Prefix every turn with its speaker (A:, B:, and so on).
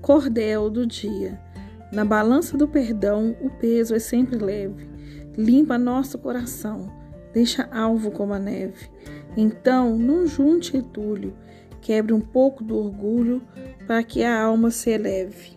A: cordel do dia. Na balança do perdão, o peso é sempre leve. Limpa nosso coração, deixa alvo como a neve. Então, não junte entulho, quebre um pouco do orgulho para que a alma se eleve.